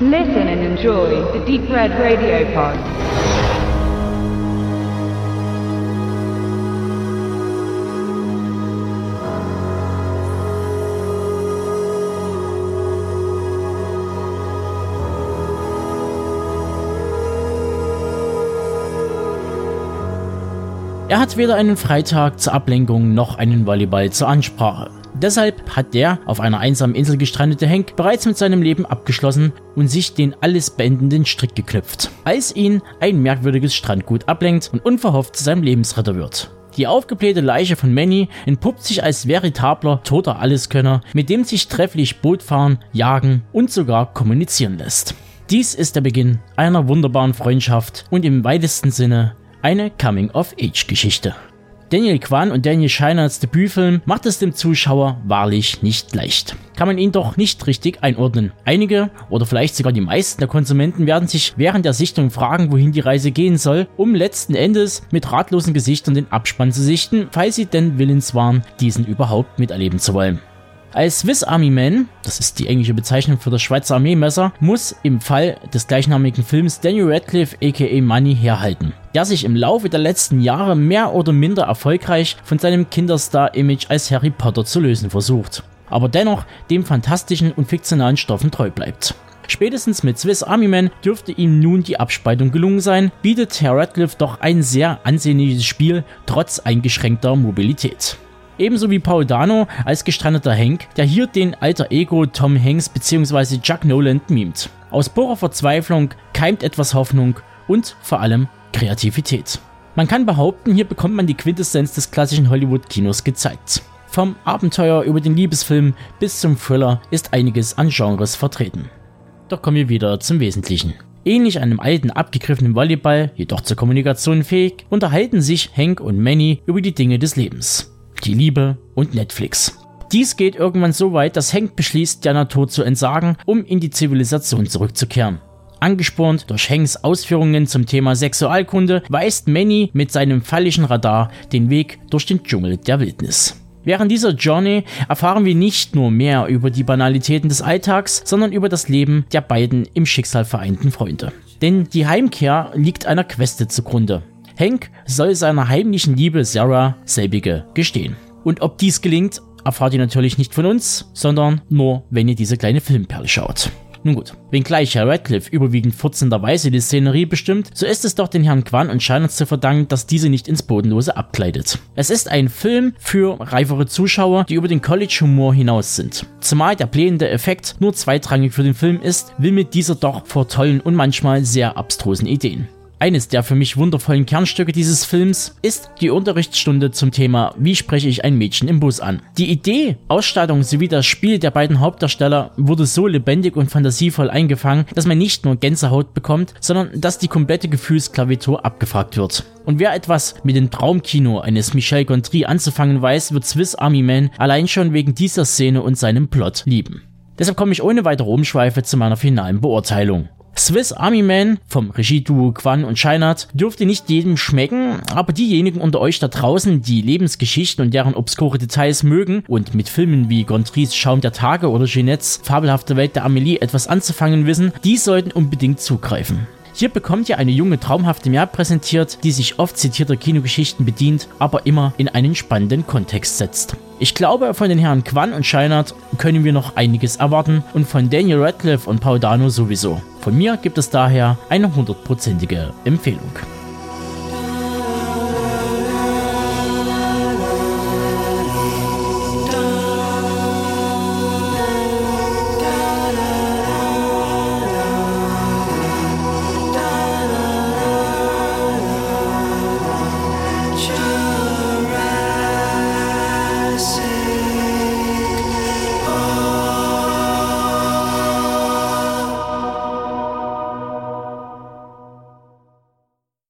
Listen and enjoy the Deep Red Radio Pod. Er hat weder einen Freitag zur Ablenkung noch einen Volleyball zur Ansprache. Deshalb hat der auf einer einsamen Insel gestrandete Hank bereits mit seinem Leben abgeschlossen und sich den alles beendenden Strick geknüpft, als ihn ein merkwürdiges Strandgut ablenkt und unverhofft zu seinem Lebensretter wird. Die aufgeblähte Leiche von Manny entpuppt sich als veritabler toter Alleskönner, mit dem sich trefflich Boot fahren, jagen und sogar kommunizieren lässt. Dies ist der Beginn einer wunderbaren Freundschaft und im weitesten Sinne eine Coming-of-Age-Geschichte. Daniel Kwan und Daniel Scheinerts Debütfilm macht es dem Zuschauer wahrlich nicht leicht. Kann man ihn doch nicht richtig einordnen. Einige oder vielleicht sogar die meisten der Konsumenten werden sich während der Sichtung fragen, wohin die Reise gehen soll, um letzten Endes mit ratlosen Gesichtern den Abspann zu sichten, falls sie denn willens waren, diesen überhaupt miterleben zu wollen. Als Swiss Army Man, das ist die englische Bezeichnung für das Schweizer Armeemesser, muss im Fall des gleichnamigen Films Daniel Radcliffe aka Money herhalten, der sich im Laufe der letzten Jahre mehr oder minder erfolgreich von seinem Kinderstar-Image als Harry Potter zu lösen versucht, aber dennoch dem fantastischen und fiktionalen Stoffen treu bleibt. Spätestens mit Swiss Army Man dürfte ihm nun die Abspaltung gelungen sein, bietet Herr Radcliffe doch ein sehr ansehnliches Spiel trotz eingeschränkter Mobilität. Ebenso wie Paul Dano als gestrandeter Hank, der hier den alter Ego Tom Hanks bzw. Chuck Noland mimt. Aus purer Verzweiflung keimt etwas Hoffnung und vor allem Kreativität. Man kann behaupten, hier bekommt man die Quintessenz des klassischen Hollywood-Kinos gezeigt. Vom Abenteuer über den Liebesfilm bis zum Thriller ist einiges an Genres vertreten. Doch kommen wir wieder zum Wesentlichen. Ähnlich einem alten, abgegriffenen Volleyball, jedoch zur Kommunikation fähig, unterhalten sich Hank und Manny über die Dinge des Lebens die Liebe und Netflix. Dies geht irgendwann so weit, dass Hank beschließt, der Natur zu entsagen, um in die Zivilisation zurückzukehren. Angespornt durch Hanks Ausführungen zum Thema Sexualkunde weist Manny mit seinem fallischen Radar den Weg durch den Dschungel der Wildnis. Während dieser Journey erfahren wir nicht nur mehr über die Banalitäten des Alltags, sondern über das Leben der beiden im Schicksal vereinten Freunde. Denn die Heimkehr liegt einer Queste zugrunde. Hank soll seiner heimlichen Liebe Sarah selbige gestehen. Und ob dies gelingt, erfahrt ihr natürlich nicht von uns, sondern nur, wenn ihr diese kleine Filmperle schaut. Nun gut, wenngleich Herr Radcliffe überwiegend furzenderweise die Szenerie bestimmt, so ist es doch den Herrn Quan und Scheiners zu verdanken, dass diese nicht ins Bodenlose abgleitet. Es ist ein Film für reifere Zuschauer, die über den College-Humor hinaus sind. Zumal der blähende Effekt nur zweitrangig für den Film ist, will mit dieser doch vor tollen und manchmal sehr abstrusen Ideen. Eines der für mich wundervollen Kernstücke dieses Films ist die Unterrichtsstunde zum Thema Wie spreche ich ein Mädchen im Bus an. Die Idee, Ausstattung sowie das Spiel der beiden Hauptdarsteller wurde so lebendig und fantasievoll eingefangen, dass man nicht nur Gänsehaut bekommt, sondern dass die komplette Gefühlsklavitur abgefragt wird. Und wer etwas mit dem Traumkino eines Michel Gondry anzufangen weiß, wird Swiss Army Man allein schon wegen dieser Szene und seinem Plot lieben. Deshalb komme ich ohne weitere Umschweife zu meiner finalen Beurteilung. Swiss Army Man vom Regieduo Quan und Scheinert dürfte nicht jedem schmecken, aber diejenigen unter euch da draußen, die Lebensgeschichten und deren obskure Details mögen und mit Filmen wie Gondrys Schaum der Tage oder Jeanettes Fabelhafte Welt der Amelie etwas anzufangen wissen, die sollten unbedingt zugreifen. Hier bekommt ihr eine junge, traumhafte Meer präsentiert, die sich oft zitierter Kinogeschichten bedient, aber immer in einen spannenden Kontext setzt. Ich glaube, von den Herren Quan und Scheinert können wir noch einiges erwarten und von Daniel Radcliffe und Paul Dano sowieso. Von mir gibt es daher eine hundertprozentige Empfehlung.